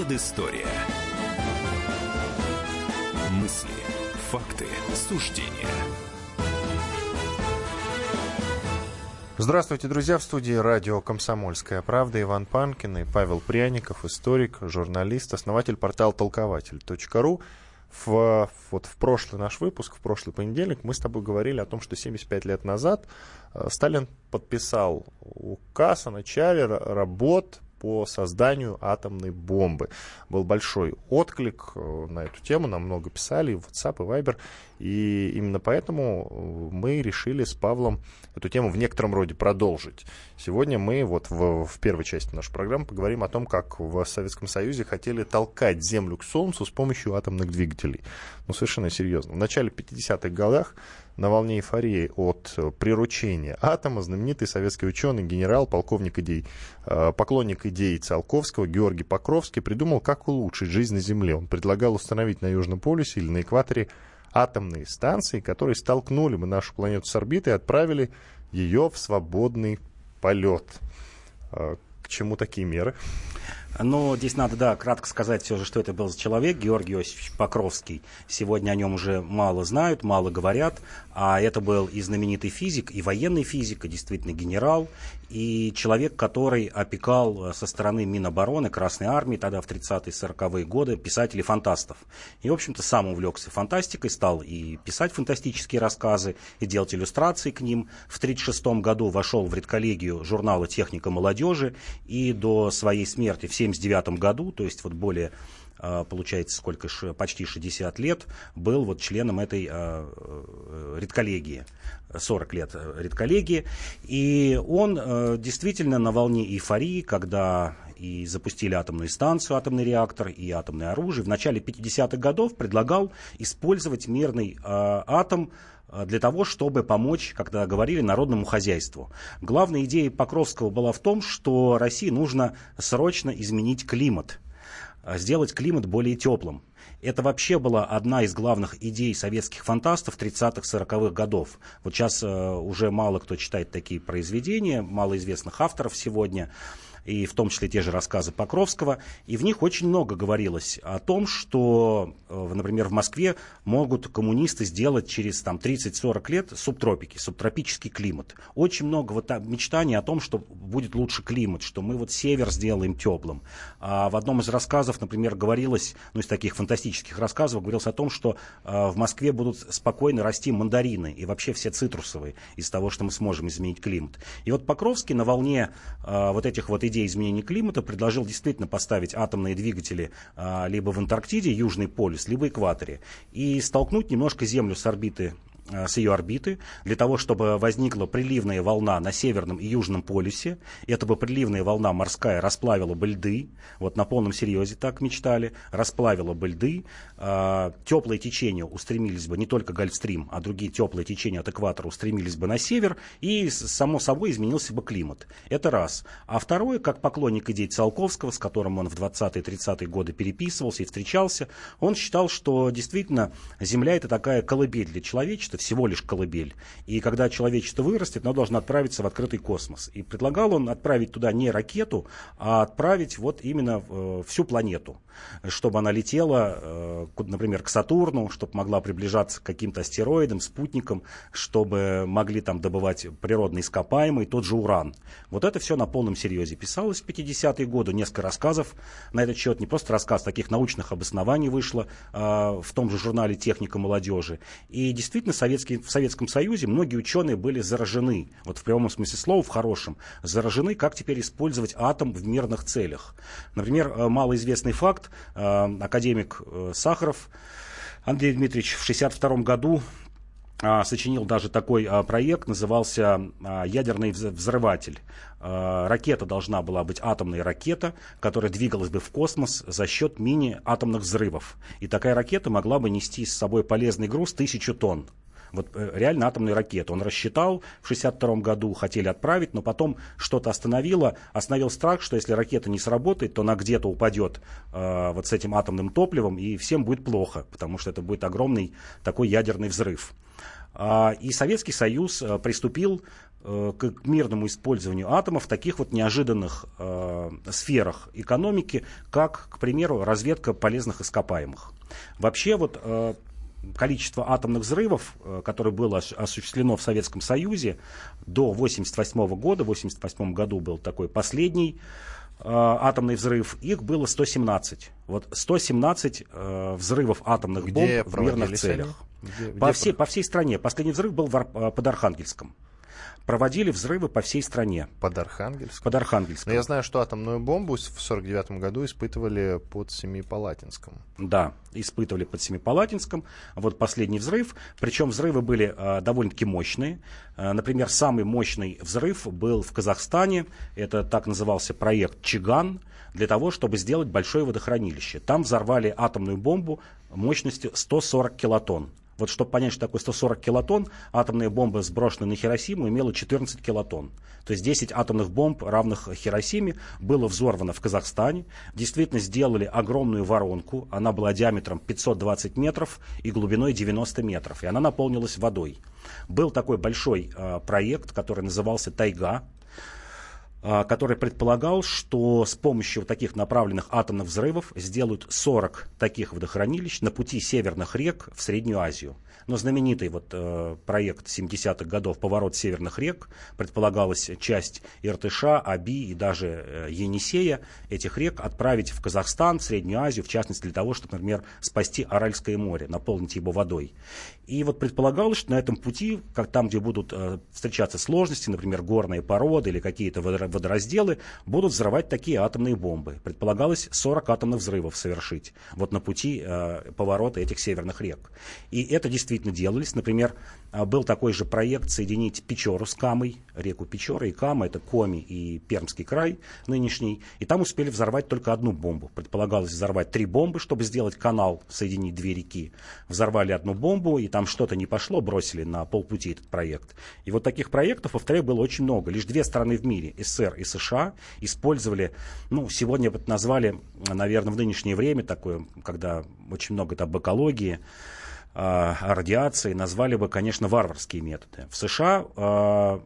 Предыстория. Мысли, факты, суждения. Здравствуйте, друзья! В студии радио «Комсомольская правда» Иван Панкин и Павел Пряников, историк, журналист, основатель портала толкователь.ру. В, вот в прошлый наш выпуск, в прошлый понедельник, мы с тобой говорили о том, что 75 лет назад э, Сталин подписал указ о начале работ по созданию атомной бомбы. Был большой отклик э, на эту тему, нам много писали и в WhatsApp, и Viber, и именно поэтому э, мы решили с Павлом эту тему в некотором роде продолжить. Сегодня мы вот в, в первой части нашей программы поговорим о том, как в Советском Союзе хотели толкать Землю к Солнцу с помощью атомных двигателей. Ну, совершенно серьезно. В начале 50-х годах на волне эйфории от приручения атома знаменитый советский ученый, генерал, полковник идей, э, поклонник идей Циолковского Георгий Покровский придумал, как улучшить жизнь на Земле. Он предлагал установить на Южном полюсе или на экваторе атомные станции, которые столкнули бы нашу планету с орбитой и отправили ее в свободный полет. Э, к чему такие меры? Но здесь надо, да, кратко сказать все же, что это был за человек, Георгий Иосифович Покровский. Сегодня о нем уже мало знают, мало говорят. А это был и знаменитый физик, и военный физик, и действительно генерал, и человек, который опекал э, со стороны Минобороны, Красной Армии, тогда в 30-е, 40-е годы, писателей-фантастов. И, в общем-то, сам увлекся фантастикой, стал и писать фантастические рассказы, и делать иллюстрации к ним. В 1936 году вошел в редколлегию журнала «Техника молодежи», и до своей смерти в 1979 году, то есть вот более а, получается, сколько, почти 60 лет, был вот членом этой а, э, редколлегии. 40 лет э, редколлегии. И он э, действительно на волне эйфории, когда и запустили атомную станцию, атомный реактор и атомное оружие, в начале 50-х годов предлагал использовать мирный атом для того, чтобы помочь, когда говорили, народному хозяйству. Главная идея Покровского была в том, что России нужно срочно изменить климат. А, сделать климат более теплым. Это вообще была одна из главных идей советских фантастов 30-х, 40-х годов. Вот сейчас э, уже мало кто читает такие произведения, мало известных авторов сегодня и в том числе те же рассказы Покровского, и в них очень много говорилось о том, что, э, например, в Москве могут коммунисты сделать через там, 30-40 лет субтропики, субтропический климат. Очень много вот мечтаний о том, что будет лучше климат, что мы вот север сделаем теплым. А в одном из рассказов, например, говорилось, ну из таких фантастических рассказов, говорилось о том, что э, в Москве будут спокойно расти мандарины и вообще все цитрусовые из того, что мы сможем изменить климат. И вот Покровский на волне э, вот этих вот идей изменения климата предложил действительно поставить атомные двигатели а, либо в Антарктиде, Южный полюс, либо экваторе, и столкнуть немножко Землю с орбиты с ее орбиты, для того, чтобы возникла приливная волна на северном и южном полюсе. Эта бы приливная волна морская расплавила бы льды, вот на полном серьезе так мечтали, расплавила бы льды, э, теплые течения устремились бы, не только Гольфстрим, а другие теплые течения от экватора устремились бы на север, и, само собой, изменился бы климат. Это раз. А второе, как поклонник идей Циолковского, с которым он в 20-30-е годы переписывался и встречался, он считал, что действительно Земля это такая колыбель для человечества, всего лишь колыбель. И когда человечество вырастет, оно должно отправиться в открытый космос. И предлагал он отправить туда не ракету, а отправить вот именно э, всю планету, чтобы она летела, э, например, к Сатурну, чтобы могла приближаться к каким-то астероидам, спутникам, чтобы могли там добывать природные ископаемые, тот же уран. Вот это все на полном серьезе писалось в 50-е годы, несколько рассказов на этот счет, не просто рассказ, таких научных обоснований вышло э, в том же журнале «Техника молодежи». И действительно, Советский, в Советском Союзе многие ученые были заражены, вот в прямом смысле слова, в хорошем, заражены, как теперь использовать атом в мирных целях. Например, э, малоизвестный факт, э, академик э, Сахаров Андрей Дмитриевич в 1962 году а, сочинил даже такой а, проект, назывался а, «Ядерный взрыватель». Ракета должна была быть атомная ракета, которая двигалась бы в космос за счет мини-атомных взрывов. И такая ракета могла бы нести с собой полезный груз тысячу тонн. Вот э, реально атомную ракету. Он рассчитал, в 62 году хотели отправить, но потом что-то остановило. Остановил страх, что если ракета не сработает, то она где-то упадет э, вот с этим атомным топливом, и всем будет плохо, потому что это будет огромный такой ядерный взрыв. А, и Советский Союз э, приступил э, к мирному использованию атомов в таких вот неожиданных э, сферах экономики, как, к примеру, разведка полезных ископаемых. Вообще вот количество атомных взрывов, э, которое было осуществлено в Советском Союзе до 1988 года, в 1988 году был такой последний э, атомный взрыв, их было 117. Вот 117 э, взрывов атомных Где бомб в мирных целях. Где, по, где всей, по всей стране. Последний взрыв был в, э, под Архангельском проводили взрывы по всей стране. Под Архангельском? Под Архангельском. Но я знаю, что атомную бомбу в 1949 году испытывали под Семипалатинском. Да, испытывали под Семипалатинском. Вот последний взрыв. Причем взрывы были э, довольно-таки мощные. Э, например, самый мощный взрыв был в Казахстане. Это так назывался проект «Чиган» для того, чтобы сделать большое водохранилище. Там взорвали атомную бомбу мощностью 140 килотонн. Вот чтобы понять, что такое 140 килотонн, атомная бомба, сброшенная на Хиросиму, имела 14 килотонн. То есть 10 атомных бомб, равных Хиросиме, было взорвано в Казахстане. Действительно сделали огромную воронку. Она была диаметром 520 метров и глубиной 90 метров. И она наполнилась водой. Был такой большой э, проект, который назывался «Тайга», который предполагал, что с помощью таких направленных атомных взрывов сделают 40 таких водохранилищ на пути северных рек в Среднюю Азию. Но знаменитый вот э, проект 70-х годов «Поворот северных рек» предполагалась часть Иртыша, Аби и даже э, Енисея этих рек отправить в Казахстан, в Среднюю Азию, в частности для того, чтобы, например, спасти Аральское море, наполнить его водой. И вот предполагалось, что на этом пути, как там, где будут э, встречаться сложности, например, горные породы или какие-то водоразделы, будут взрывать такие атомные бомбы. Предполагалось 40 атомных взрывов совершить вот на пути э, поворота этих северных рек. И это действительно делались. Например, а, был такой же проект соединить Печору с Камой, реку Печора и Кама, это Коми и Пермский край нынешний. И там успели взорвать только одну бомбу. Предполагалось взорвать три бомбы, чтобы сделать канал, соединить две реки. Взорвали одну бомбу, и там что-то не пошло, бросили на полпути этот проект. И вот таких проектов, повторяю, было очень много. Лишь две страны в мире, СССР и США, использовали, ну, сегодня вот назвали, наверное, в нынешнее время такое, когда очень много там экологии, э, радиации назвали бы, конечно, варварские методы. В США э,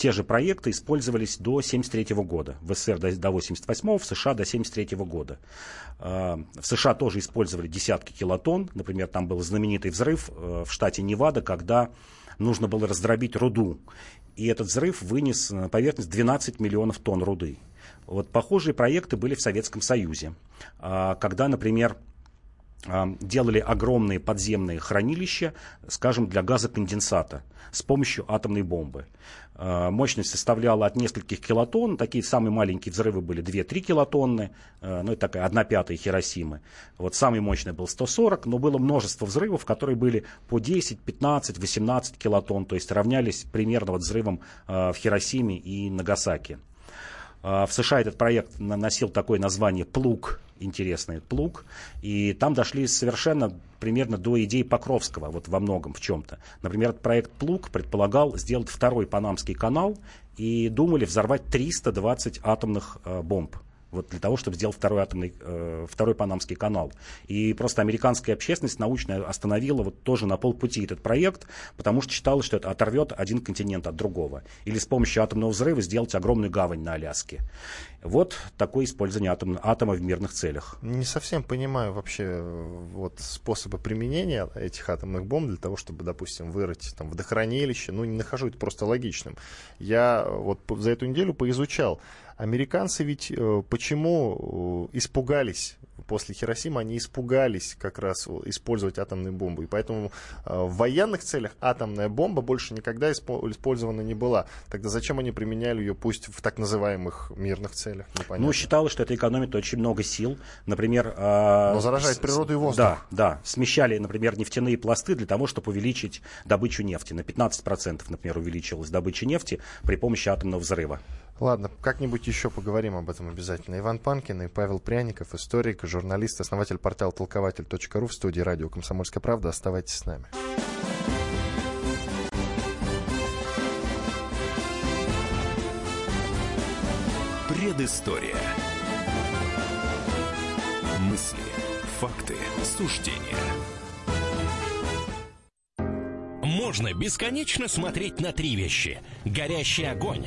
те же проекты использовались до 1973 года. В СССР до, до 1988, в США до 1973 года. Э, в США тоже использовали десятки килотонн. Например, там был знаменитый взрыв э, в штате Невада, когда нужно было раздробить руду. И этот взрыв вынес на поверхность 12 миллионов тонн руды. Вот похожие проекты были в Советском Союзе, когда, например, делали огромные подземные хранилища, скажем, для газоконденсата с помощью атомной бомбы. А, мощность составляла от нескольких килотонн, такие самые маленькие взрывы были 2-3 килотонны, а, ну это такая 1 пятая Хиросимы. Вот самый мощный был 140, но было множество взрывов, которые были по 10, 15, 18 килотонн, то есть равнялись примерно вот взрывам а, в Хиросиме и Нагасаки. В США этот проект носил такое название «Плуг интересный плуг. И там дошли совершенно примерно до идеи Покровского, вот во многом в чем-то. Например, проект «Плуг» предполагал сделать второй Панамский канал и думали взорвать 320 атомных э, бомб вот для того, чтобы сделать второй атомный, э, второй Панамский канал. И просто американская общественность научная остановила вот тоже на полпути этот проект, потому что считала, что это оторвет один континент от другого. Или с помощью атомного взрыва сделать огромную гавань на Аляске. Вот такое использование атом, атома в мирных целях. Не совсем понимаю вообще вот, способы применения этих атомных бомб для того, чтобы, допустим, вырыть там, водохранилище. Ну, не нахожу это просто логичным. Я вот за эту неделю поизучал Американцы ведь э, почему э, испугались после Хиросимы, они испугались как раз использовать атомную бомбу. И поэтому э, в военных целях атомная бомба больше никогда использована не была. Тогда зачем они применяли ее, пусть в так называемых мирных целях? Непонятно. Ну, считалось, что это экономит очень много сил. Например... Э, Но заражает природу и воздух. Да, да. Смещали, например, нефтяные пласты для того, чтобы увеличить добычу нефти. На 15%, например, увеличилась добыча нефти при помощи атомного взрыва. Ладно, как-нибудь еще поговорим об этом обязательно. Иван Панкин и Павел Пряников, историк, журналист, основатель портала толкователь.ру в студии радио «Комсомольская правда». Оставайтесь с нами. Предыстория. Мысли, факты, суждения – можно бесконечно смотреть на три вещи. Горящий огонь,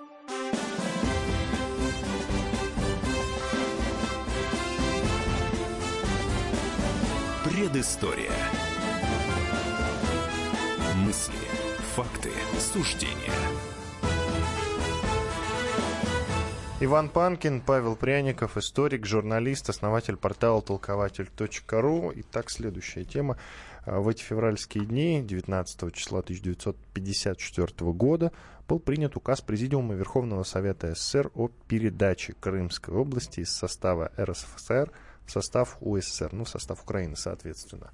Предыстория. Мысли, факты, суждения. Иван Панкин, Павел Пряников, историк, журналист, основатель портала толкователь.ру. Итак, следующая тема. А, в эти февральские дни, 19 числа 1954 года, был принят указ Президиума Верховного Совета СССР о передаче Крымской области из состава РСФСР в состав УССР, ну, в состав Украины, соответственно.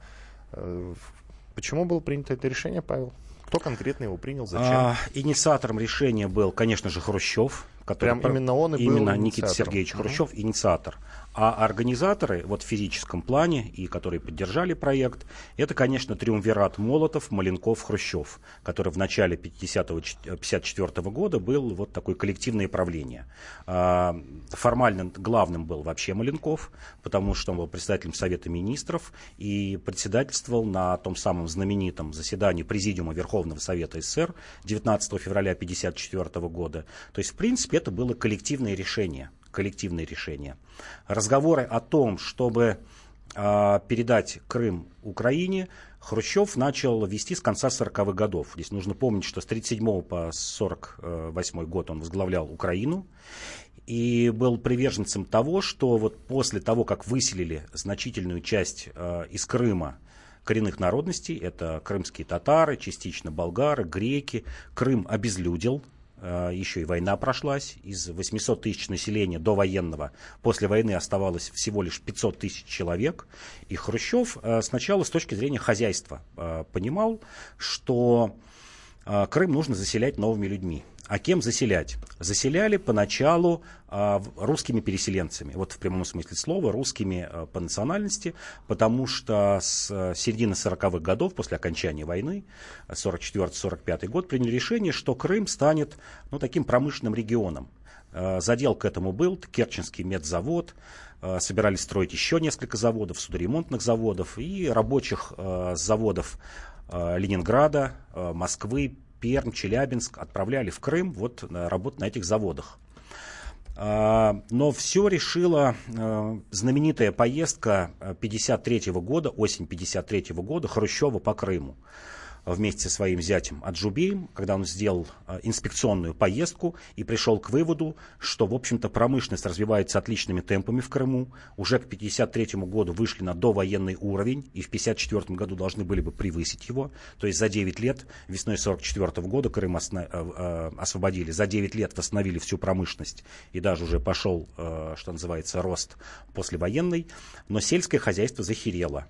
Э, почему было принято это решение, Павел? Кто конкретно его принял? Зачем? А, инициатором решения был, конечно же, Хрущев. Который Прям именно он и именно был Никита Сергеевич Хрущев, uh-huh. инициатор. А организаторы вот в физическом плане и которые поддержали проект, это, конечно, триумвират Молотов, Маленков, Хрущев, который в начале 1954 года был вот такое коллективное правление. А, формально главным был вообще Маленков, потому что он был председателем Совета Министров и председательствовал на том самом знаменитом заседании Президиума Верховного Совета СССР 19 февраля 1954 года. То есть, в принципе, это было коллективное решение коллективные решения. Разговоры о том, чтобы э, передать Крым Украине, Хрущев начал вести с конца 40-х годов. Здесь нужно помнить, что с 1937 по 1948 год он возглавлял Украину и был приверженцем того, что вот после того, как выселили значительную часть э, из Крыма коренных народностей, это крымские татары, частично болгары, греки, Крым обезлюдил, еще и война прошлась. Из 800 тысяч населения до военного после войны оставалось всего лишь 500 тысяч человек. И Хрущев э, сначала с точки зрения хозяйства э, понимал, что Крым нужно заселять новыми людьми. А кем заселять? Заселяли поначалу а, русскими переселенцами, вот в прямом смысле слова, русскими а, по национальности, потому что с а, середины 40-х годов, после окончания войны, 44-45 год, приняли решение, что Крым станет ну, таким промышленным регионом. А, задел к этому был Керченский медзавод, собирались строить еще несколько заводов, судоремонтных заводов и рабочих заводов Ленинграда, Москвы, Пермь, Челябинск отправляли в Крым вот работать на этих заводах. А, но все решила а, знаменитая поездка 1953 года, осень 1953 года Хрущева по Крыму вместе со своим зятем Аджубеем, когда он сделал а, инспекционную поездку и пришел к выводу, что, в общем-то, промышленность развивается отличными темпами в Крыму. Уже к 1953 году вышли на довоенный уровень и в 1954 году должны были бы превысить его. То есть за 9 лет, весной 1944 года Крым осно, э, освободили, за 9 лет восстановили всю промышленность и даже уже пошел, э, что называется, рост послевоенный. Но сельское хозяйство захерело.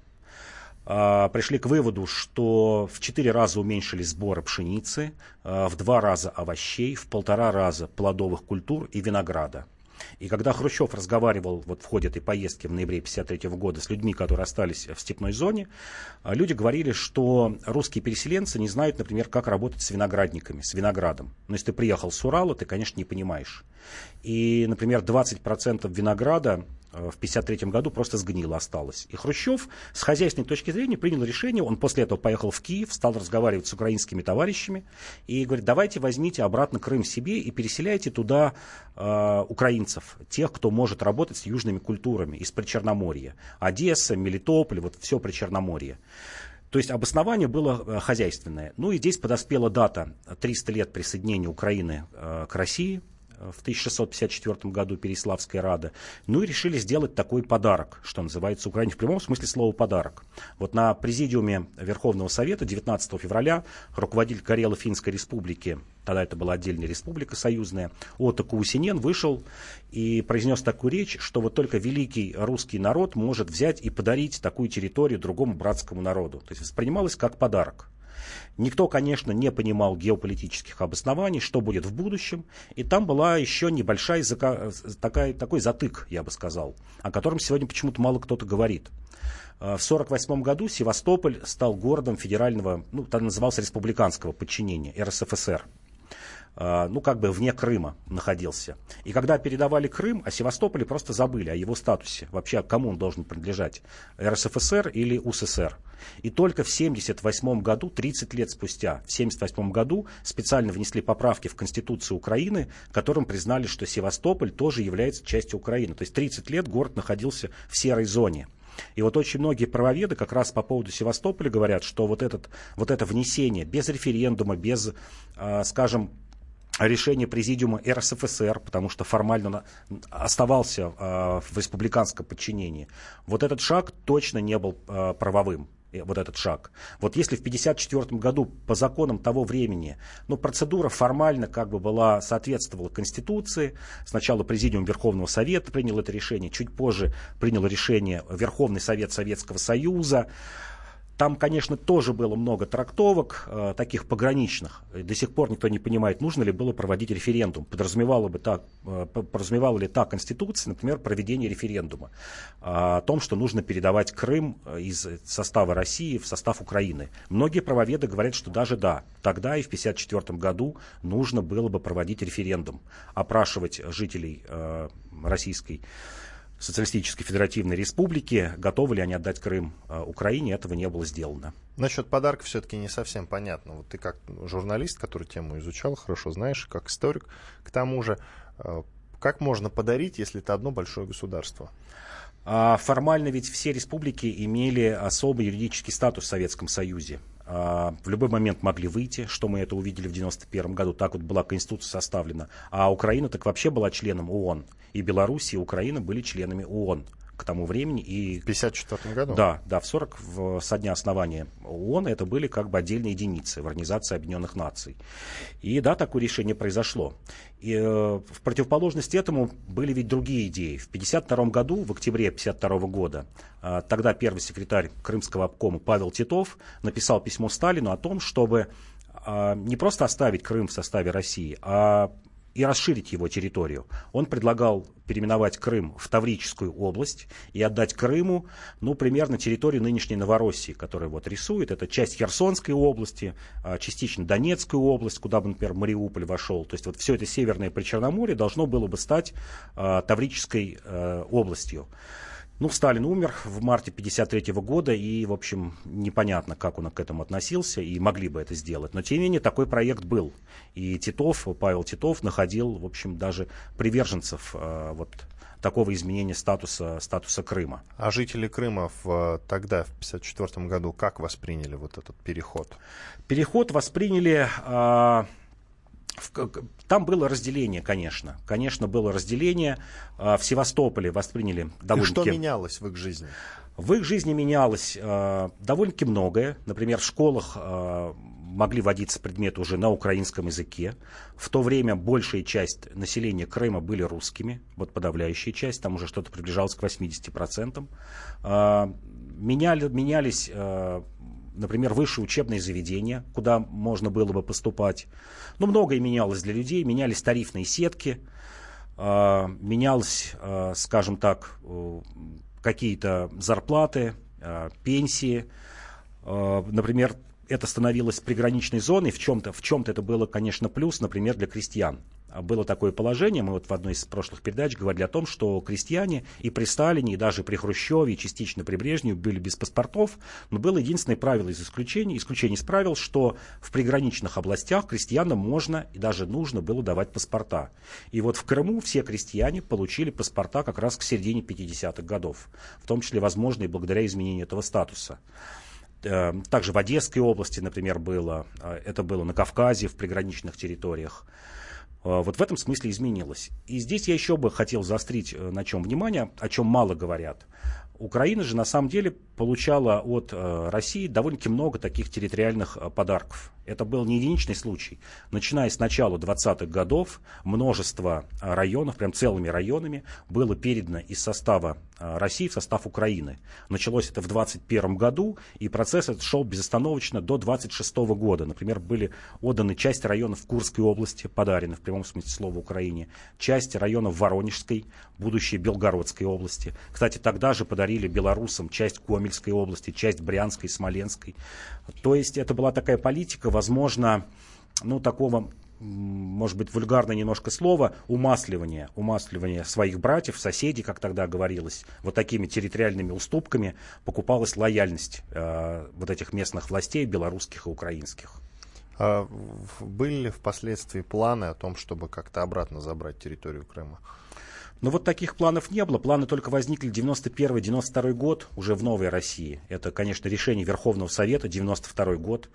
А, пришли к выводу, что в четыре раза уменьшили сборы пшеницы, а, в два раза овощей, в полтора раза плодовых культур и винограда. И когда Хрущев разговаривал вот в ходе этой поездки в ноябре 1953 года с людьми, которые остались в степной зоне, а, люди говорили, что русские переселенцы не знают, например, как работать с виноградниками, с виноградом. Но если ты приехал с Урала, ты, конечно, не понимаешь. И, например, 20% винограда в 1953 году просто сгнило, осталось. И Хрущев с хозяйственной точки зрения принял решение, он после этого поехал в Киев, стал разговаривать с украинскими товарищами и говорит, давайте возьмите обратно Крым себе и переселяйте туда э, украинцев, тех, кто может работать с южными культурами из Причерноморья. Одесса, Мелитополь, вот все Причерноморье. То есть обоснование было э, хозяйственное. Ну и здесь подоспела дата 300 лет присоединения Украины э, к России, в 1654 году Переславская Рада. Ну и решили сделать такой подарок, что называется Украине в прямом смысле слова подарок. Вот на президиуме Верховного Совета 19 февраля руководитель Карело-Финской республики, тогда это была отдельная республика союзная, Отто Каусинен вышел и произнес такую речь, что вот только великий русский народ может взять и подарить такую территорию другому братскому народу. То есть воспринималось как подарок. Никто, конечно, не понимал геополитических обоснований, что будет в будущем. И там была еще небольшая такая, такой затык, я бы сказал, о котором сегодня почему-то мало кто-то говорит. В 1948 году Севастополь стал городом федерального, ну, там назывался республиканского подчинения, РСФСР. А, ну, как бы вне Крыма находился. И когда передавали Крым, о Севастополе просто забыли, о его статусе. Вообще, кому он должен принадлежать, РСФСР или УССР. И только в 1978 году, 30 лет спустя, в 1978 году специально внесли поправки в Конституцию Украины, которым признали, что Севастополь тоже является частью Украины. То есть 30 лет город находился в серой зоне. И вот очень многие правоведы как раз по поводу Севастополя говорят, что вот, этот, вот это внесение без референдума, без, э, скажем, решение президиума РСФСР, потому что формально оставался э, в республиканском подчинении. Вот этот шаг точно не был э, правовым э, вот этот шаг. Вот если в 1954 году по законам того времени, ну, процедура формально как бы была, соответствовала Конституции, сначала Президиум Верховного Совета принял это решение, чуть позже принял решение Верховный Совет Советского Союза, там, конечно, тоже было много трактовок, э, таких пограничных. До сих пор никто не понимает, нужно ли было проводить референдум. Подразумевала, бы так, э, подразумевала ли та Конституция, например, проведение референдума о том, что нужно передавать Крым э, из состава России в состав Украины. Многие правоведы говорят, что даже да, тогда и в 1954 году нужно было бы проводить референдум, опрашивать жителей э, Российской Социалистической Федеративной Республики, готовы ли они отдать Крым э, Украине, этого не было сделано. Насчет подарка все-таки не совсем понятно. Вот ты как журналист, который тему изучал, хорошо знаешь, как историк, к тому же, э, как можно подарить, если это одно большое государство? А формально ведь все республики имели особый юридический статус в Советском Союзе. А, в любой момент могли выйти, что мы это увидели в 1991 году, так вот была Конституция составлена. А Украина так вообще была членом ООН. И Беларусь, и Украина были членами ООН к тому времени. И, в 1954 году? Да, да, в 40 в, со дня основания ООН это были как бы отдельные единицы в Организации Объединенных Наций. И да, такое решение произошло. И э, в противоположность этому были ведь другие идеи. В 1952 году, в октябре 1952 года, э, тогда первый секретарь Крымского обкома Павел Титов написал письмо Сталину о том, чтобы э, не просто оставить Крым в составе России, а и расширить его территорию. Он предлагал переименовать Крым в Таврическую область и отдать Крыму, ну, примерно территорию нынешней Новороссии, которая вот рисует. Это часть Херсонской области, а, частично Донецкую область, куда бы, например, Мариуполь вошел. То есть вот все это северное Причерноморье должно было бы стать э, Таврической э, областью. Ну, Сталин умер в марте 1953 года, и, в общем, непонятно, как он к этому относился, и могли бы это сделать. Но, тем не менее, такой проект был. И Титов, Павел Титов находил, в общем, даже приверженцев э, вот такого изменения статуса, статуса Крыма. А жители Крыма в, тогда, в 1954 году, как восприняли вот этот переход? Переход восприняли... Э, там было разделение, конечно. Конечно, было разделение. А, в Севастополе восприняли довольно... И что менялось в их жизни? В их жизни менялось э, довольно-таки многое. Например, в школах э, могли вводиться предметы уже на украинском языке. В то время большая часть населения Крыма были русскими, вот подавляющая часть, там уже что-то приближалось к 80%. Э, меняли, менялись э, например, высшие учебные заведения, куда можно было бы поступать. Ну, многое менялось для людей, менялись тарифные сетки, э, менялось, э, скажем так, какие-то зарплаты, э, пенсии. Например, это становилось приграничной зоной, в чем-то чем это было, конечно, плюс, например, для крестьян. А было такое положение, мы вот в одной из прошлых передач говорили о том, что крестьяне и при Сталине, и даже при Хрущеве, и частично при Брежневе были без паспортов, но было единственное правило из исключений, исключение из правил, что в приграничных областях крестьянам можно и даже нужно было давать паспорта. И вот в Крыму все крестьяне получили паспорта как раз к середине 50-х годов, в том числе, возможно, и благодаря изменению этого статуса. Э, также в Одесской области, например, было, э, это было на Кавказе, в приграничных территориях. Э, вот в этом смысле изменилось. И здесь я еще бы хотел заострить на чем внимание, о чем мало говорят. Украина же на самом деле получала от э, России довольно-таки много таких территориальных э, подарков. Это был не единичный случай. Начиная с начала 20-х годов множество э, районов, прям целыми районами, было передано из состава России в состав Украины. Началось это в 21 году, и процесс этот шел безостановочно до 26 года. Например, были отданы часть районов Курской области, подарены в прямом смысле слова Украине, часть районов Воронежской, будущей Белгородской области. Кстати, тогда же подарили белорусам часть Гомельской области, часть Брянской, Смоленской. То есть это была такая политика, возможно, ну, такого может быть, вульгарное немножко слово, умасливание, умасливание своих братьев, соседей, как тогда говорилось, вот такими территориальными уступками покупалась лояльность э, вот этих местных властей, белорусских и украинских. А были ли впоследствии планы о том, чтобы как-то обратно забрать территорию Крыма? Но вот таких планов не было. Планы только возникли 91-92 год, уже в новой России. Это, конечно, решение Верховного Совета, 92 год,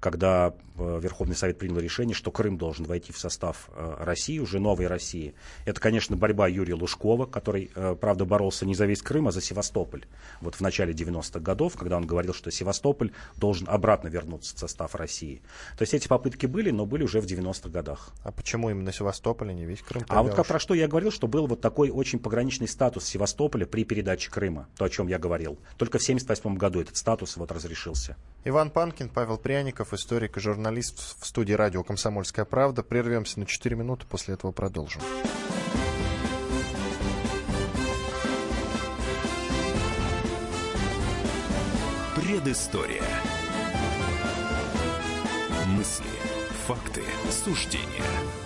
когда э, Верховный Совет принял решение, что Крым должен войти в состав э, России, уже новой России. Это, конечно, борьба Юрия Лужкова, который, э, правда, боролся не за весь Крым, а за Севастополь. Вот в начале 90-х годов, когда он говорил, что Севастополь должен обратно вернуться в состав России. То есть эти попытки были, но были уже в 90-х годах. А почему именно Севастополь, а не весь Крым? А вот как про что я говорил, что был вот такой очень пограничный статус Севастополя при передаче Крыма, то, о чем я говорил. Только в 1978 году этот статус вот разрешился. Иван Панкин, Павел Пряников, историк и журналист в студии радио «Комсомольская правда». Прервемся на 4 минуты, после этого продолжим. Предыстория. Мысли, факты, суждения –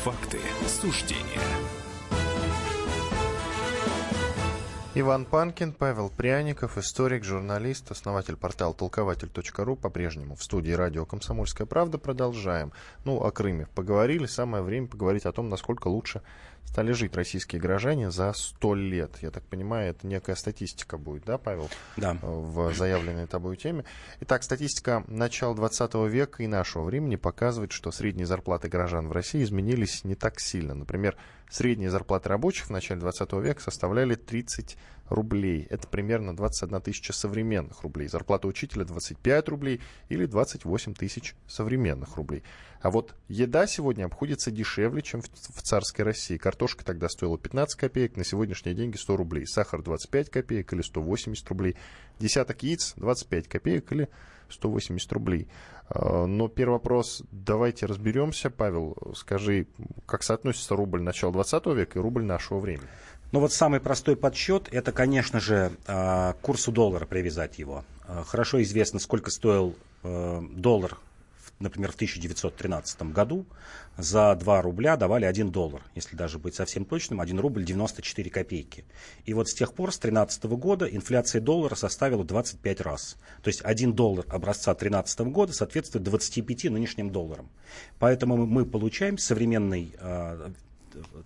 факты, суждения – Иван Панкин, Павел Пряников, историк, журналист, основатель портала толкователь.ру, по-прежнему в студии радио «Комсомольская правда». Продолжаем. Ну, о Крыме поговорили. Самое время поговорить о том, насколько лучше стали жить российские горожане за сто лет. Я так понимаю, это некая статистика будет, да, Павел? Да. В заявленной тобой теме. Итак, статистика начала 20 века и нашего времени показывает, что средние зарплаты горожан в России изменились не так сильно. Например, средние зарплаты рабочих в начале 20 века составляли 30 рублей. Это примерно 21 тысяча современных рублей. Зарплата учителя 25 рублей или 28 тысяч современных рублей. А вот еда сегодня обходится дешевле, чем в, в царской России. Картошка тогда стоила 15 копеек, на сегодняшние деньги 100 рублей. Сахар 25 копеек или 180 рублей. Десяток яиц 25 копеек или 180 рублей. А, но первый вопрос, давайте разберемся. Павел, скажи, как соотносится рубль начала 20 века и рубль нашего времени? Ну вот самый простой подсчет, это, конечно же, а, курсу доллара привязать его. А, хорошо известно, сколько стоил э, доллар, например, в 1913 году. За 2 рубля давали 1 доллар, если даже быть совсем точным, 1 рубль 94 копейки. И вот с тех пор, с 2013 года, инфляция доллара составила 25 раз. То есть 1 доллар образца 2013 года соответствует 25 нынешним долларам. Поэтому мы получаем современный а,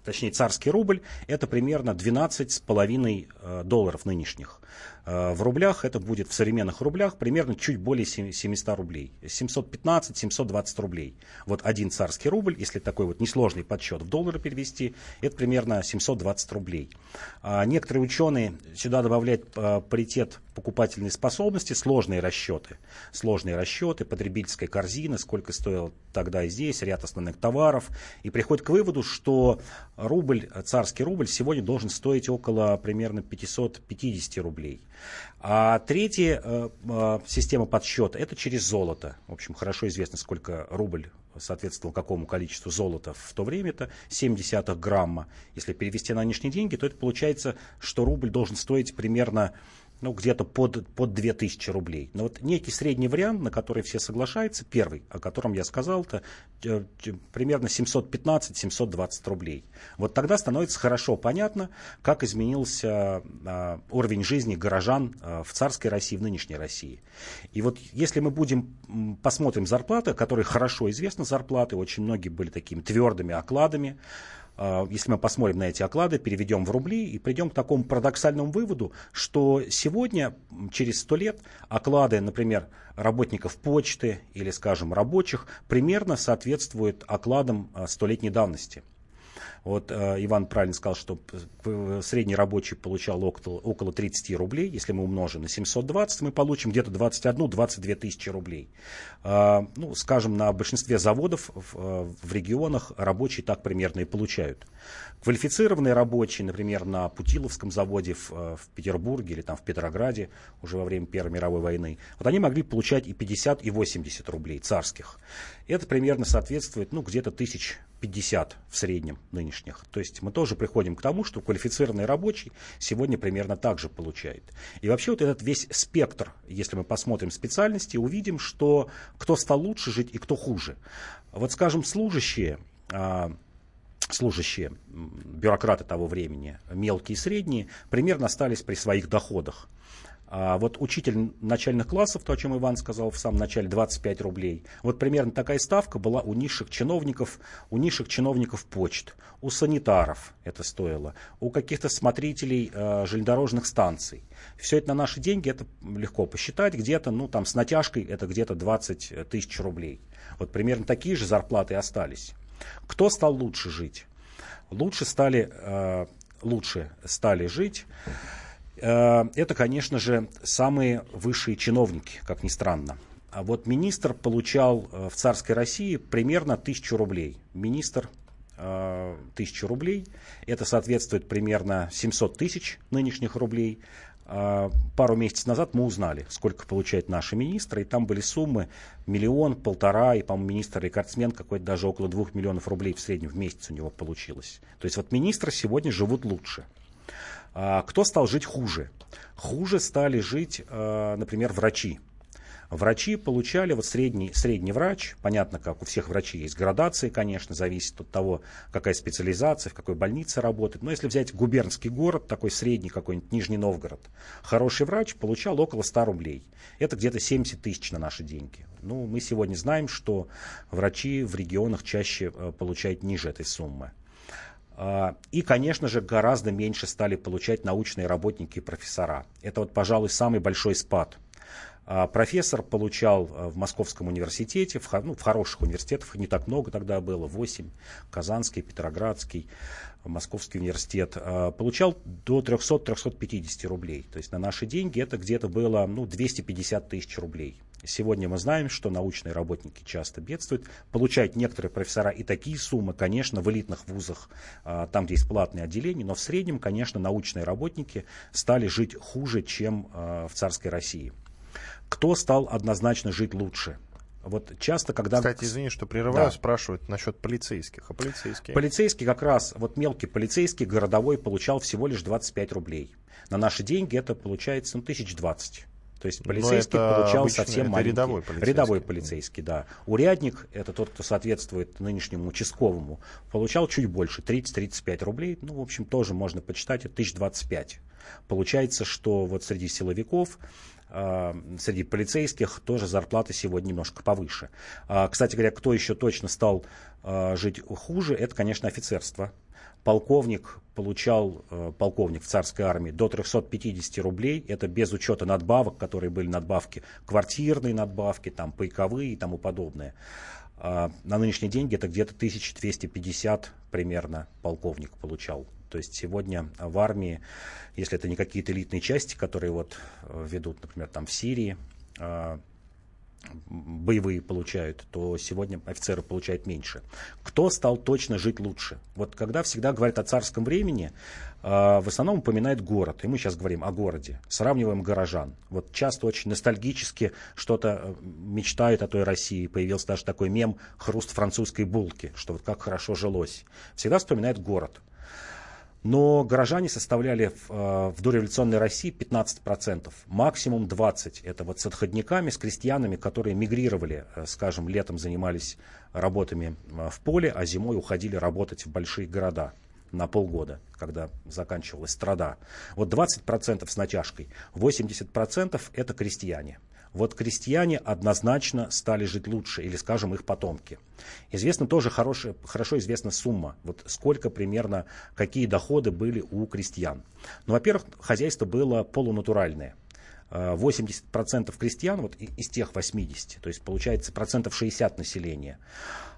точнее царский рубль, это примерно 12,5 э, долларов нынешних. Э, в рублях это будет, в современных рублях, примерно чуть более 700 рублей. 715-720 рублей. Вот один царский рубль, если такой вот несложный подсчет в доллары перевести, это примерно 720 рублей. А некоторые ученые сюда добавляют э, паритет покупательной способности, сложные расчеты. Сложные расчеты, потребительская корзина, сколько стоило тогда и здесь, ряд основных товаров. И приходят к выводу, что рубль, царский рубль сегодня должен стоить около примерно 550 рублей. А третья э, э, система подсчета – это через золото. В общем, хорошо известно, сколько рубль соответствовал какому количеству золота в то время, это 0,7 грамма. Если перевести на нынешние деньги, то это получается, что рубль должен стоить примерно ну, где-то под, под 2000 рублей. Но вот некий средний вариант, на который все соглашаются, первый, о котором я сказал, это э, примерно 715-720 рублей. Вот тогда становится хорошо понятно, как изменился э, уровень жизни горожан э, в царской России, в нынешней России. И вот если мы будем, посмотрим зарплаты, которые хорошо известны зарплаты, очень многие были такими твердыми окладами, а, если мы посмотрим на эти оклады, переведем в рубли и придем к такому парадоксальному выводу, что сегодня, через сто лет, оклады, например, работников почты или, скажем, рабочих, примерно соответствуют окладам а, столетней давности. Вот э, Иван правильно сказал, что средний рабочий получал около, около 30 рублей. Если мы умножим на 720, мы получим где-то 21-22 тысячи рублей. Э, ну, скажем, на большинстве заводов в, в регионах рабочие так примерно и получают. Квалифицированные рабочие, например, на Путиловском заводе в, в Петербурге или там в Петрограде уже во время Первой мировой войны, вот они могли получать и 50, и 80 рублей царских. Это примерно соответствует, ну, где-то тысяч 50 в среднем нынешних. То есть мы тоже приходим к тому, что квалифицированный рабочий сегодня примерно так же получает. И вообще вот этот весь спектр, если мы посмотрим специальности, увидим, что кто стал лучше жить и кто хуже. Вот, скажем, служащие, а, служащие, бюрократы того времени, мелкие и средние, примерно остались при своих доходах. А вот учитель начальных классов, то, о чем Иван сказал в самом начале, 25 рублей. Вот примерно такая ставка была у низших чиновников, у низших чиновников почт, у санитаров это стоило, у каких-то смотрителей э, железнодорожных станций. Все это на наши деньги, это легко посчитать, где-то, ну там с натяжкой это где-то 20 тысяч рублей. Вот примерно такие же зарплаты остались. Кто стал лучше жить? Лучше стали, э, лучше стали жить это, конечно же, самые высшие чиновники, как ни странно. А вот министр получал э, в царской России примерно тысячу рублей. Министр э, тысячу рублей. Это соответствует примерно 700 тысяч нынешних рублей. Пару месяцев назад мы узнали, сколько получают наши министры, и там были суммы миллион, полтора, и, по-моему, министр-рекордсмен какой-то даже около двух миллионов рублей в среднем в месяц у него получилось. То есть вот министры сегодня живут лучше. А, кто стал жить хуже? Хуже стали жить, а, например, врачи. Врачи получали, вот средний, средний врач, понятно, как у всех врачей есть градации, конечно, зависит от того, какая специализация, в какой больнице работает. Но если взять губернский город, такой средний какой-нибудь Нижний Новгород, хороший врач получал около 100 рублей. Это где-то 70 тысяч на наши деньги. Ну, мы сегодня знаем, что врачи в регионах чаще э, получают ниже этой суммы. А, и, конечно же, гораздо меньше стали получать научные работники и профессора. Это вот, пожалуй, самый большой спад. А, профессор получал а, в Московском университете, в, ну, в хороших университетах, не так много тогда было, 8, Казанский, Петроградский, Московский университет, получал до 300-350 рублей. То есть на наши деньги это где-то было ну, 250 тысяч рублей. Сегодня мы знаем, что научные работники часто бедствуют. Получают некоторые профессора и такие суммы, конечно, в элитных вузах, а, там, где есть платные отделения, но в среднем, конечно, научные работники стали жить хуже, чем в царской России. Кто стал однозначно жить лучше? Вот часто, когда... Кстати, извини, что прерываю, да. спрашивают насчет полицейских. А полицейские? Полицейский как раз, вот мелкий полицейский, городовой, получал всего лишь 25 рублей. На наши деньги это получается ну, 1020. То есть полицейский получал обычно, совсем маленький. Рядовой полицейский. Рядовой полицейский, да. Урядник, это тот, кто соответствует нынешнему участковому, получал чуть больше, 30-35 рублей. Ну, в общем, тоже можно почитать, это 1025. Получается, что вот среди силовиков среди полицейских тоже зарплаты сегодня немножко повыше. А, кстати говоря, кто еще точно стал а, жить хуже, это, конечно, офицерство полковник получал, э, полковник в царской армии, до 350 рублей. Это без учета надбавок, которые были надбавки, квартирные надбавки, там, пайковые и тому подобное. А на нынешние деньги это где-то 1250 примерно полковник получал. То есть сегодня в армии, если это не какие-то элитные части, которые вот э, ведут, например, там в Сирии, э, боевые получают, то сегодня офицеры получают меньше. Кто стал точно жить лучше? Вот когда всегда говорят о царском времени, э, в основном упоминает город. И мы сейчас говорим о городе. Сравниваем горожан. Вот часто очень ностальгически что-то э, мечтают о той России. Появился даже такой мем «Хруст французской булки», что вот как хорошо жилось. Всегда вспоминает город. Но горожане составляли в, э, в дореволюционной России 15%, максимум 20%. Это вот с отходниками, с крестьянами, которые мигрировали, э, скажем, летом занимались работами э, в поле, а зимой уходили работать в большие города на полгода, когда заканчивалась страда. Вот 20% с натяжкой, 80% это крестьяне. Вот крестьяне однозначно стали жить лучше, или, скажем, их потомки. Известно тоже хорошая, хорошо известна сумма, вот сколько примерно, какие доходы были у крестьян. Ну, во-первых, хозяйство было полунатуральное. 80% э, крестьян, вот из тех 80, то есть получается процентов 60 населения,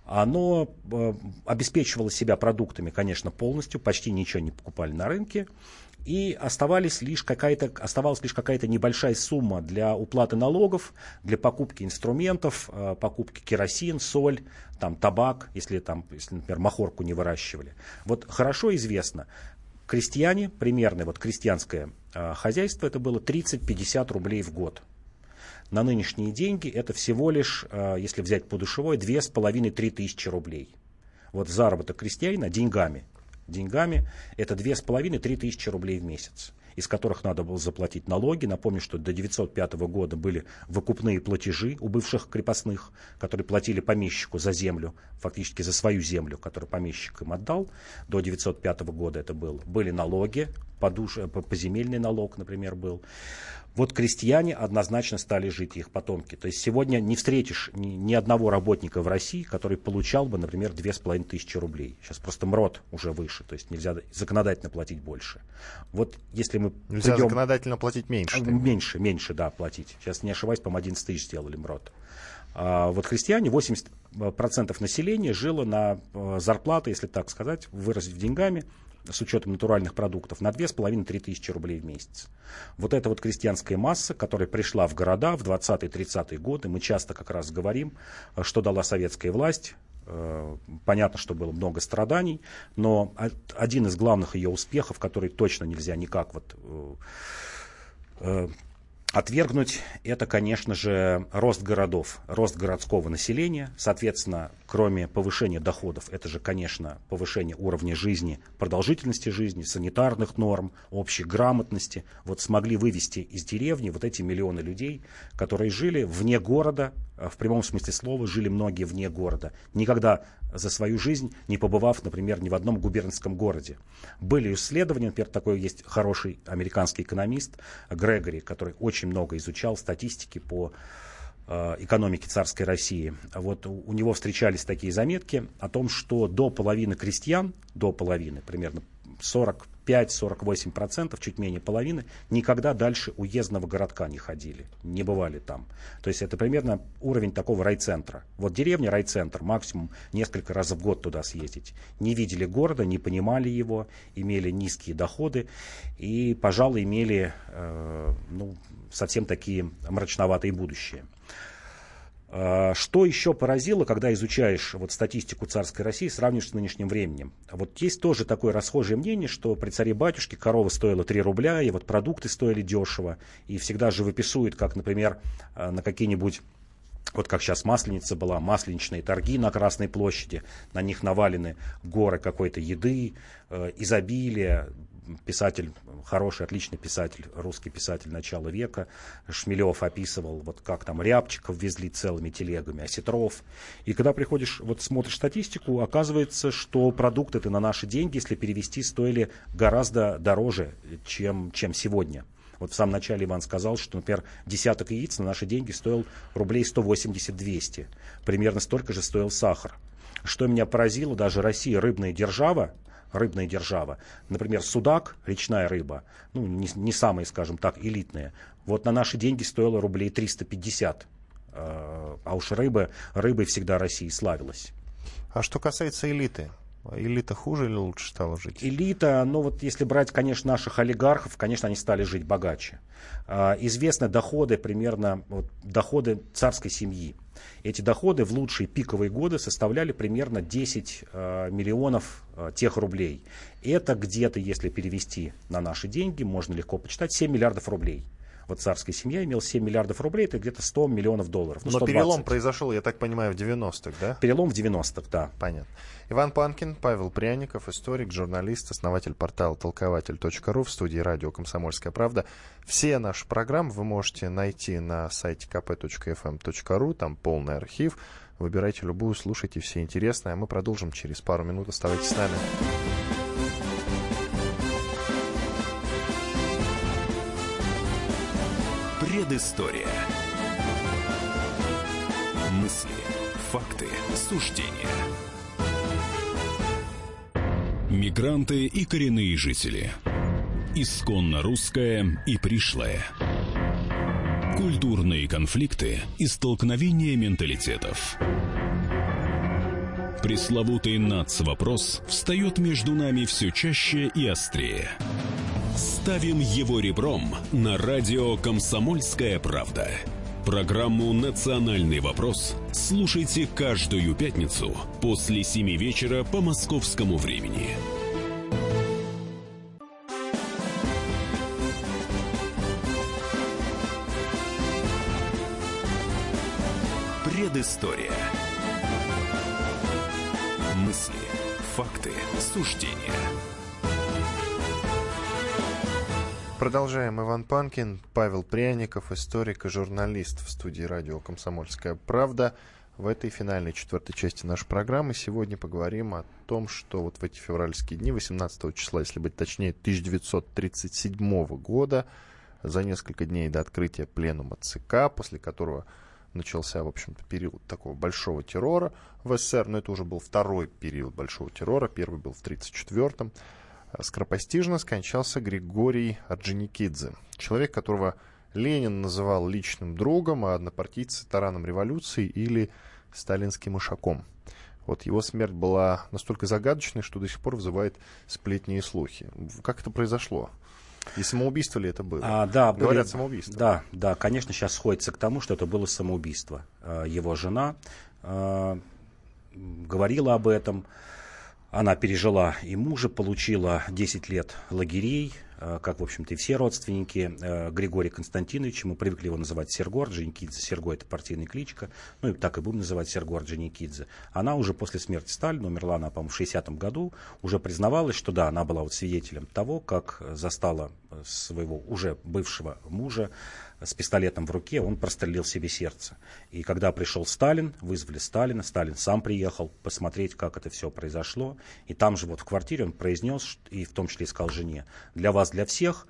оно э, обеспечивало себя продуктами, конечно, полностью, почти ничего не покупали на рынке, и оставались лишь какая-то, оставалась лишь какая-то небольшая сумма для уплаты налогов, для покупки инструментов, э, покупки керосин, соль, там, табак, если, там, если, например, махорку не выращивали. Вот хорошо известно, крестьяне, примерно вот крестьянское э, хозяйство, это было 30-50 рублей в год. На нынешние деньги это всего лишь, э, если взять по душевой, 2,5-3 тысячи рублей. Вот заработок крестьянина деньгами деньгами, это 2,5-3 тысячи рублей в месяц из которых надо было заплатить налоги. Напомню, что до 1905 года были выкупные платежи у бывших крепостных, которые платили помещику за землю, фактически за свою землю, которую помещик им отдал. До 1905 года это было. Были налоги, подуш... поземельный налог, например, был. Вот крестьяне однозначно стали жить, их потомки. То есть сегодня не встретишь ни, ни одного работника в России, который получал бы, например, две с половиной тысячи рублей. Сейчас просто МРОД уже выше, то есть нельзя законодательно платить больше. Вот если мы Нельзя придем... законодательно платить меньше. Меньше, меньше, да, платить. Сейчас не ошибаюсь, по-моему, 11 тысяч сделали МРОД. А вот христиане, 80% населения жило на э, зарплаты, если так сказать, выразить деньгами, с учетом натуральных продуктов на 2,5-3 тысячи рублей в месяц. Вот эта вот крестьянская масса, которая пришла в города в 20-30-е годы, мы часто как раз говорим, э, что дала советская власть, э, Понятно, что было много страданий, но один из главных ее успехов, который точно нельзя никак вот э, отвергнуть, это, конечно же, рост городов, рост городского населения. Соответственно, кроме повышения доходов, это же, конечно, повышение уровня жизни, продолжительности жизни, санитарных норм, общей грамотности. Вот смогли вывести из деревни вот эти миллионы людей, которые жили вне города, в прямом смысле слова, жили многие вне города. Никогда за свою жизнь, не побывав, например, ни в одном губернском городе. Были исследования, например, такой есть хороший американский экономист Грегори, который очень много изучал статистики по э, экономике царской России. Вот у него встречались такие заметки о том, что до половины крестьян, до половины, примерно 40 5-48%, чуть менее половины, никогда дальше уездного городка не ходили, не бывали там. То есть это примерно уровень такого райцентра. Вот деревня райцентр, максимум несколько раз в год туда съездить. Не видели города, не понимали его, имели низкие доходы и, пожалуй, имели э, ну, совсем такие мрачноватые будущее. А, что еще поразило, когда изучаешь вот статистику царской России, сравниваешь с нынешним временем? Вот есть тоже такое расхожее мнение, что при царе-батюшке корова стоила 3 рубля, и вот продукты стоили дешево, и всегда же выписывают, как, например, а, на какие-нибудь вот как сейчас Масленица была, масленичные торги на Красной площади, на них навалены горы какой-то еды, э, изобилие, писатель, хороший, отличный писатель, русский писатель начала века, Шмелев описывал, вот как там рябчиков везли целыми телегами, осетров. И когда приходишь, вот смотришь статистику, оказывается, что продукты это на наши деньги, если перевести, стоили гораздо дороже, чем, чем сегодня. Вот в самом начале Иван сказал, что, например, десяток яиц на наши деньги стоил рублей 180-200. Примерно столько же стоил сахар. Что меня поразило, даже Россия, рыбная держава, рыбная держава. Например, судак, речная рыба, ну, не, не самые, скажем так, элитные. Вот на наши деньги стоило рублей 350. А, а уж рыба, рыбой всегда Россия славилась. А что касается элиты, Элита хуже или лучше стала жить? Элита, ну вот если брать, конечно, наших олигархов, конечно, они стали жить богаче. А, известны доходы, примерно вот, доходы царской семьи. Эти доходы в лучшие пиковые годы составляли примерно 10 э, миллионов э, тех рублей. Это где-то, если перевести на наши деньги, можно легко почитать, 7 миллиардов рублей. Вот царская семья имела 7 миллиардов рублей, это где-то 100 миллионов долларов. Ну, Но 120. перелом произошел, я так понимаю, в 90-х, да? Перелом в 90-х, да. Понятно. Иван Панкин, Павел Пряников, историк, журналист, основатель портала толкователь.ру в студии радио «Комсомольская правда». Все наши программы вы можете найти на сайте kp.fm.ru, там полный архив. Выбирайте любую, слушайте все интересное. А мы продолжим через пару минут. Оставайтесь с нами. Предыстория. Мысли, факты, суждения. Мигранты и коренные жители. Исконно русское и пришлое. Культурные конфликты и столкновения менталитетов. Пресловутый НАЦ-вопрос встает между нами все чаще и острее. Ставим его ребром на радио «Комсомольская правда». Программу «Национальный вопрос» слушайте каждую пятницу после 7 вечера по московскому времени. Предыстория. Мысли, факты, суждения – Продолжаем. Иван Панкин, Павел Пряников, историк и журналист в студии радио «Комсомольская правда». В этой финальной четвертой части нашей программы сегодня поговорим о том, что вот в эти февральские дни, 18 числа, если быть точнее, 1937 года, за несколько дней до открытия пленума ЦК, после которого начался, в общем-то, период такого большого террора в СССР, но это уже был второй период большого террора, первый был в 1934-м, скоропостижно скончался Григорий Орджоникидзе, человек, которого Ленин называл личным другом, а однопартийцы тараном революции или сталинским ишаком. Вот его смерть была настолько загадочной, что до сих пор вызывает сплетни и слухи. Как это произошло? И самоубийство ли это было? А, да, Говорят, были, самоубийство. Да, да, конечно, сейчас сходится к тому, что это было самоубийство. А, его жена э, говорила об этом. Она пережила и мужа, получила 10 лет лагерей, э, как, в общем-то, и все родственники э, Григория Константиновича. Мы привыкли его называть Серго Орджоникидзе. Серго – это партийная кличка. Ну, и так и будем называть Серго Орджоникидзе. Она уже после смерти Сталина, умерла она, по-моему, в 60-м году, уже признавалась, что да, она была вот свидетелем того, как застала своего уже бывшего мужа с пистолетом в руке, он прострелил себе сердце. И когда пришел Сталин, вызвали Сталина, Сталин сам приехал посмотреть, как это все произошло. И там же вот в квартире он произнес, и в том числе сказал жене, для вас, для всех,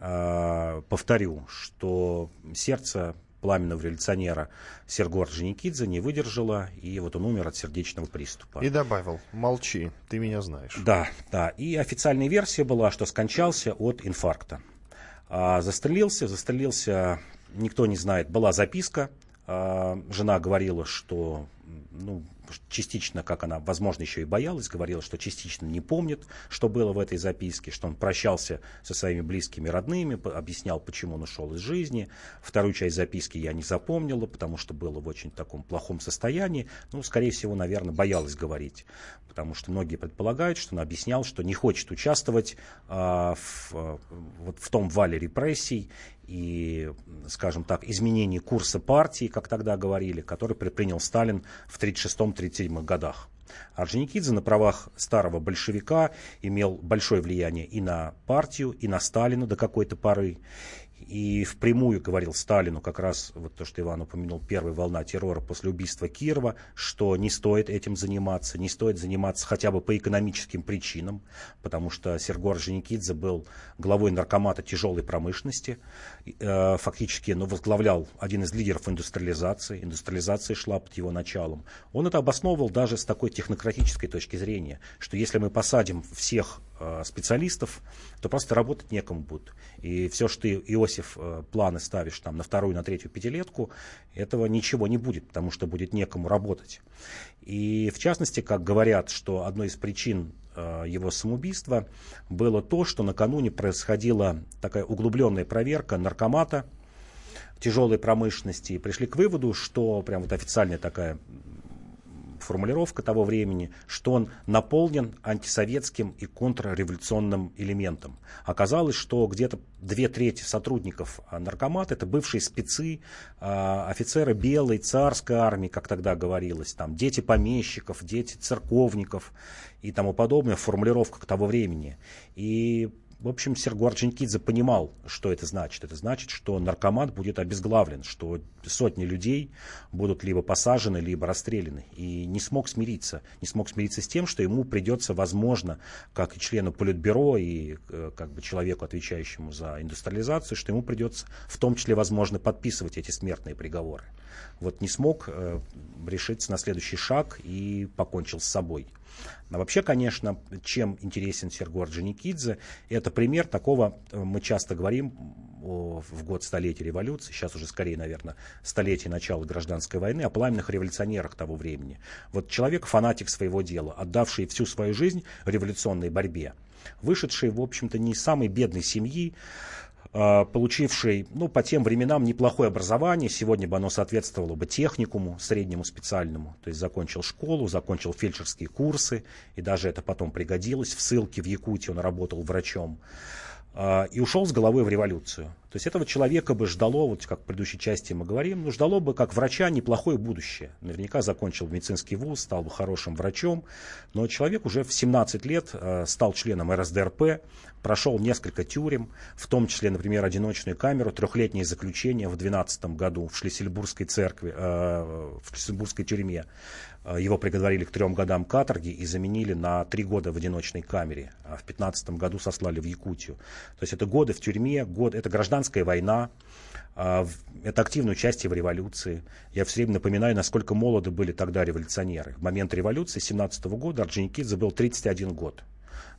э, повторю, что сердце пламенного революционера Серго Орджоникидзе не выдержало, и вот он умер от сердечного приступа. И добавил, молчи, ты меня знаешь. Да, да. И официальная версия была, что скончался от инфаркта. А застрелился, застрелился, никто не знает, была записка, а, жена говорила, что ну, частично, как она, возможно, еще и боялась, говорила, что частично не помнит, что было в этой записке, что он прощался со своими близкими родными, объяснял, почему он ушел из жизни. Вторую часть записки я не запомнила, потому что было в очень таком плохом состоянии. Ну, скорее всего, наверное, боялась говорить, потому что многие предполагают, что он объяснял, что не хочет участвовать а, в, вот в том вале репрессий и, скажем так, изменении курса партии, как тогда говорили, который предпринял Сталин в 1936-1937 годах. Орджоникидзе на правах старого большевика имел большое влияние и на партию, и на Сталина до какой-то поры и впрямую говорил Сталину, как раз вот то, что Иван упомянул, первая волна террора после убийства Кирова, что не стоит этим заниматься, не стоит заниматься хотя бы по экономическим причинам, потому что Серго Орджоникидзе был главой наркомата тяжелой промышленности, э, фактически ну, возглавлял один из лидеров индустриализации, индустриализация шла под его началом. Он это обосновывал даже с такой технократической точки зрения, что если мы посадим всех специалистов, то просто работать некому будет. И все, что ты, Иосиф, э, планы ставишь там на вторую, на третью пятилетку, этого ничего не будет, потому что будет некому работать. И в частности, как говорят, что одной из причин э, его самоубийства было то, что накануне происходила такая углубленная проверка наркомата тяжелой промышленности и пришли к выводу, что прям вот официальная такая формулировка того времени, что он наполнен антисоветским и контрреволюционным элементом. Оказалось, что где-то две трети сотрудников наркомата это бывшие спецы, офицеры белой царской армии, как тогда говорилось, там, дети помещиков, дети церковников и тому подобное, формулировка того времени. И в общем, Серго Орджоникидзе понимал, что это значит. Это значит, что наркоман будет обезглавлен, что сотни людей будут либо посажены, либо расстреляны. И не смог смириться. Не смог смириться с тем, что ему придется, возможно, как и члену Политбюро и э, как бы человеку, отвечающему за индустриализацию, что ему придется в том числе, возможно, подписывать эти смертные приговоры. Вот не смог э, решиться на следующий шаг и покончил с собой. А вообще, конечно, чем интересен Серго Орджоникидзе, это пример такого, э, мы часто говорим о, в год столетия революции, сейчас уже скорее, наверное, столетие начала гражданской войны, о пламенных революционерах того времени. Вот человек, фанатик своего дела, отдавший всю свою жизнь революционной борьбе, вышедший, в общем-то, не из самой бедной семьи, получивший, ну, по тем временам неплохое образование, сегодня бы оно соответствовало бы техникуму, среднему специальному, то есть закончил школу, закончил фельдшерские курсы, и даже это потом пригодилось. В ссылке в Якутии он работал врачом. А, и ушел с головой в революцию. То есть этого человека бы ждало, вот как в предыдущей части мы говорим, ну, ждало бы как врача неплохое будущее. Наверняка закончил медицинский вуз, стал бы хорошим врачом, но человек уже в 17 лет э, стал членом РСДРП, прошел несколько тюрем, в том числе, например, одиночную камеру, трехлетнее заключение в 2012 году в Шлиссельбургской церкви, э, в Шлиссельбургской тюрьме. Э, его приговорили к трем годам каторги и заменили на три года в одиночной камере. А в 15 году сослали в Якутию. То есть это годы в тюрьме, год, это гражданская война, а, это активное участие в революции. Я все время напоминаю, насколько молоды были тогда революционеры. В момент революции 17 года Орджоникидзе был 31 год.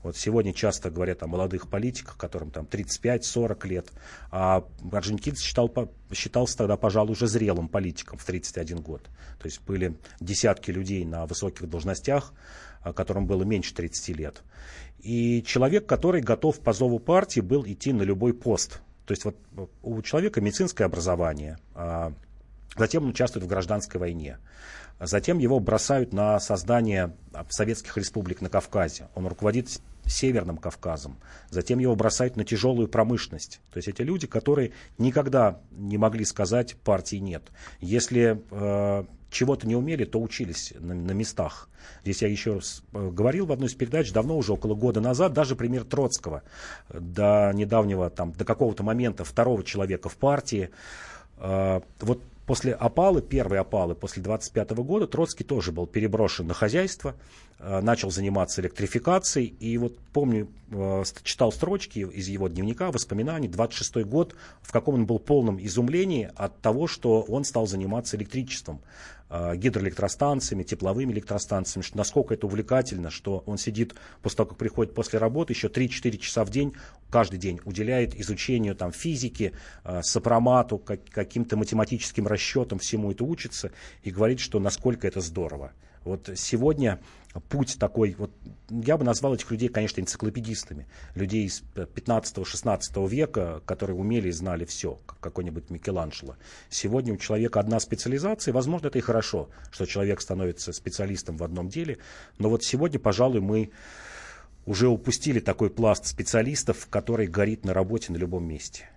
Вот сегодня часто говорят о молодых политиках, которым там 35-40 лет. А Орджоникидзе считал, считался тогда, пожалуй, уже зрелым политиком в 31 год. То есть были десятки людей на высоких должностях, а, которым было меньше 30 лет. И человек, который готов по зову партии был идти на любой пост. То есть вот у человека медицинское образование, а, затем он участвует в гражданской войне. Затем его бросают на создание советских республик на Кавказе. Он руководит Северным Кавказом. Затем его бросают на тяжелую промышленность. То есть эти люди, которые никогда не могли сказать партии нет. Если э, чего-то не умели, то учились на, на местах. Здесь я еще раз э, говорил в одной из передач, давно уже, около года назад, даже пример Троцкого, до недавнего, там, до какого-то момента второго человека в партии. Э, вот После опалы, первой опалы, после 25 года, Троцкий тоже был переброшен на хозяйство, э, начал заниматься электрификацией. И вот помню, э, читал строчки из его дневника, воспоминаний, 26 год, в каком он был полном изумлении от того, что он стал заниматься электричеством. Э, гидроэлектростанциями, тепловыми электростанциями, что насколько это увлекательно, что он сидит после того, как приходит после работы, еще 3-4 часа в день, каждый день уделяет изучению там, физики, э, сопромату, как, каким-то математическим расчетам, всему это учится и говорит, что насколько это здорово. Вот сегодня путь такой, вот я бы назвал этих людей, конечно, энциклопедистами. Людей из 15-16 века, которые умели и знали все, как какой-нибудь Микеланджело. Сегодня у человека одна специализация, возможно, это и хорошо, что человек становится специалистом в одном деле. Но вот сегодня, пожалуй, мы уже упустили такой пласт специалистов, который горит на работе на любом месте.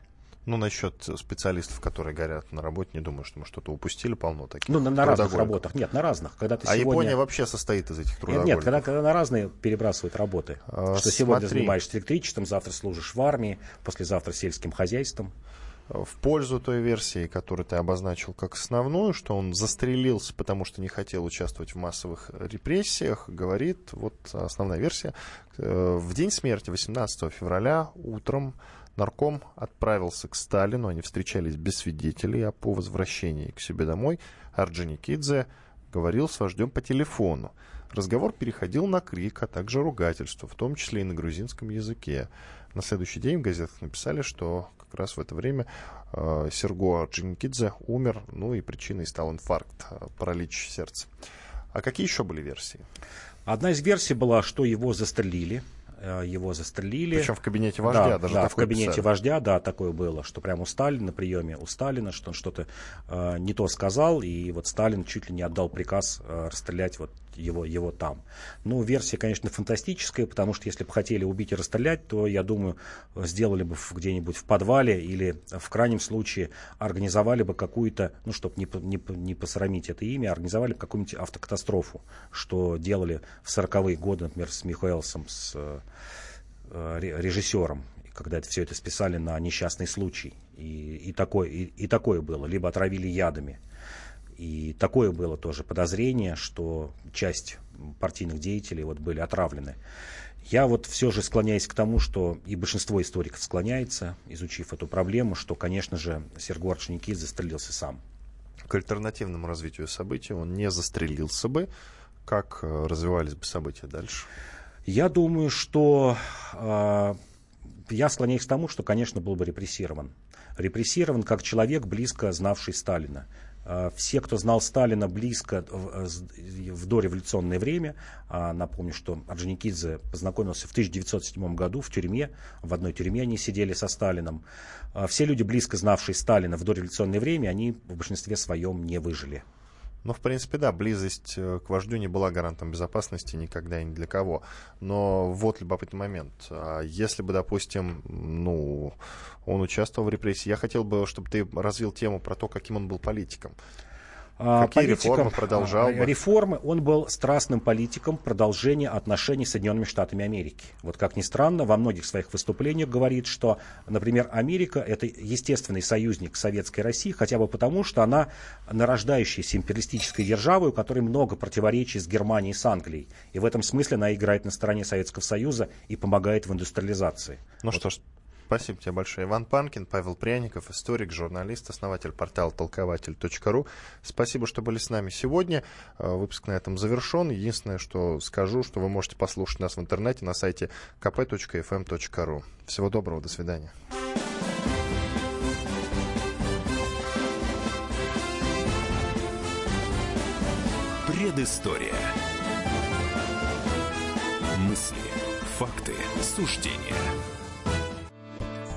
Ну, насчет специалистов, которые горят на работе, не думаю, что мы что-то упустили, полно таких. Ну, на, на разных работах. Нет, на разных. Когда ты а сегодня... Япония вообще состоит из этих трудоголиков? Нет, нет когда, когда на разные перебрасывают работы. А, что смотри. сегодня занимаешься электричеством, завтра служишь в армии, послезавтра сельским хозяйством в пользу той версии, которую ты обозначил как основную, что он застрелился, потому что не хотел участвовать в массовых репрессиях, говорит вот основная версия. Э, в день смерти, 18 февраля, утром Нарком отправился к Сталину, они встречались без свидетелей, а по возвращении к себе домой Орджоникидзе говорил с вождем по телефону. Разговор переходил на крик, а также ругательство, в том числе и на грузинском языке. На следующий день в газетах написали, что как раз в это время э, Серго Орджоникидзе умер, ну и причиной стал инфаркт, э, паралич сердца. А какие еще были версии? Одна из версий была, что его застрелили, его застрелили. Причем в кабинете вождя да, даже Да, в кабинете писали. вождя, да, такое было, что прямо у Сталина, на приеме у Сталина, что он что-то э, не то сказал, и вот Сталин чуть ли не отдал приказ э, расстрелять вот его, его там. Ну, версия, конечно, фантастическая, потому что если бы хотели убить и расстрелять, то, я думаю, сделали бы где-нибудь в подвале или в крайнем случае организовали бы какую-то, ну, чтобы не, не, не посрамить это имя, организовали бы какую-нибудь автокатастрофу, что делали в 40-е годы, например, с Михаэлсом, с э, режиссером, когда это все это списали на несчастный случай. И, и, такое, и, и такое было. Либо отравили ядами. И такое было тоже подозрение, что часть партийных деятелей вот были отравлены. Я вот все же склоняюсь к тому, что и большинство историков склоняется, изучив эту проблему, что, конечно же, Сергей Орджоникидзе застрелился сам. К альтернативному развитию событий он не застрелился бы. Как э, развивались бы события дальше? Я думаю, что э, я склоняюсь к тому, что, конечно, был бы репрессирован. Репрессирован как человек, близко знавший Сталина. Все, кто знал Сталина близко в дореволюционное время, напомню, что Орджоникидзе познакомился в 1907 году в тюрьме, в одной тюрьме они сидели со Сталином. Все люди, близко знавшие Сталина в дореволюционное время, они в большинстве своем не выжили. Ну, в принципе, да, близость э, к вождю не была гарантом безопасности никогда и ни для кого. Но вот любопытный момент. А если бы, допустим, ну, он участвовал в репрессии, я хотел бы, чтобы ты развил тему про то, каким он был политиком. А, Какие реформы продолжал? А, бы? Реформы. Он был страстным политиком продолжения отношений с Соединенными Штатами Америки. Вот как ни странно, во многих своих выступлениях говорит, что, например, Америка это естественный союзник Советской России, хотя бы потому, что она нарождающаяся империалистической державой, у которой много противоречий с Германией и с Англией. И в этом смысле она играет на стороне Советского Союза и помогает в индустриализации. Ну вот. что ж, Спасибо тебе большое. Иван Панкин, Павел Пряников, историк, журналист, основатель портала толкователь.ру. Спасибо, что были с нами сегодня. Э, выпуск на этом завершен. Единственное, что скажу, что вы можете послушать нас в интернете на сайте kp.fm.ru. Всего доброго, до свидания. Предыстория. Мысли, факты, суждения.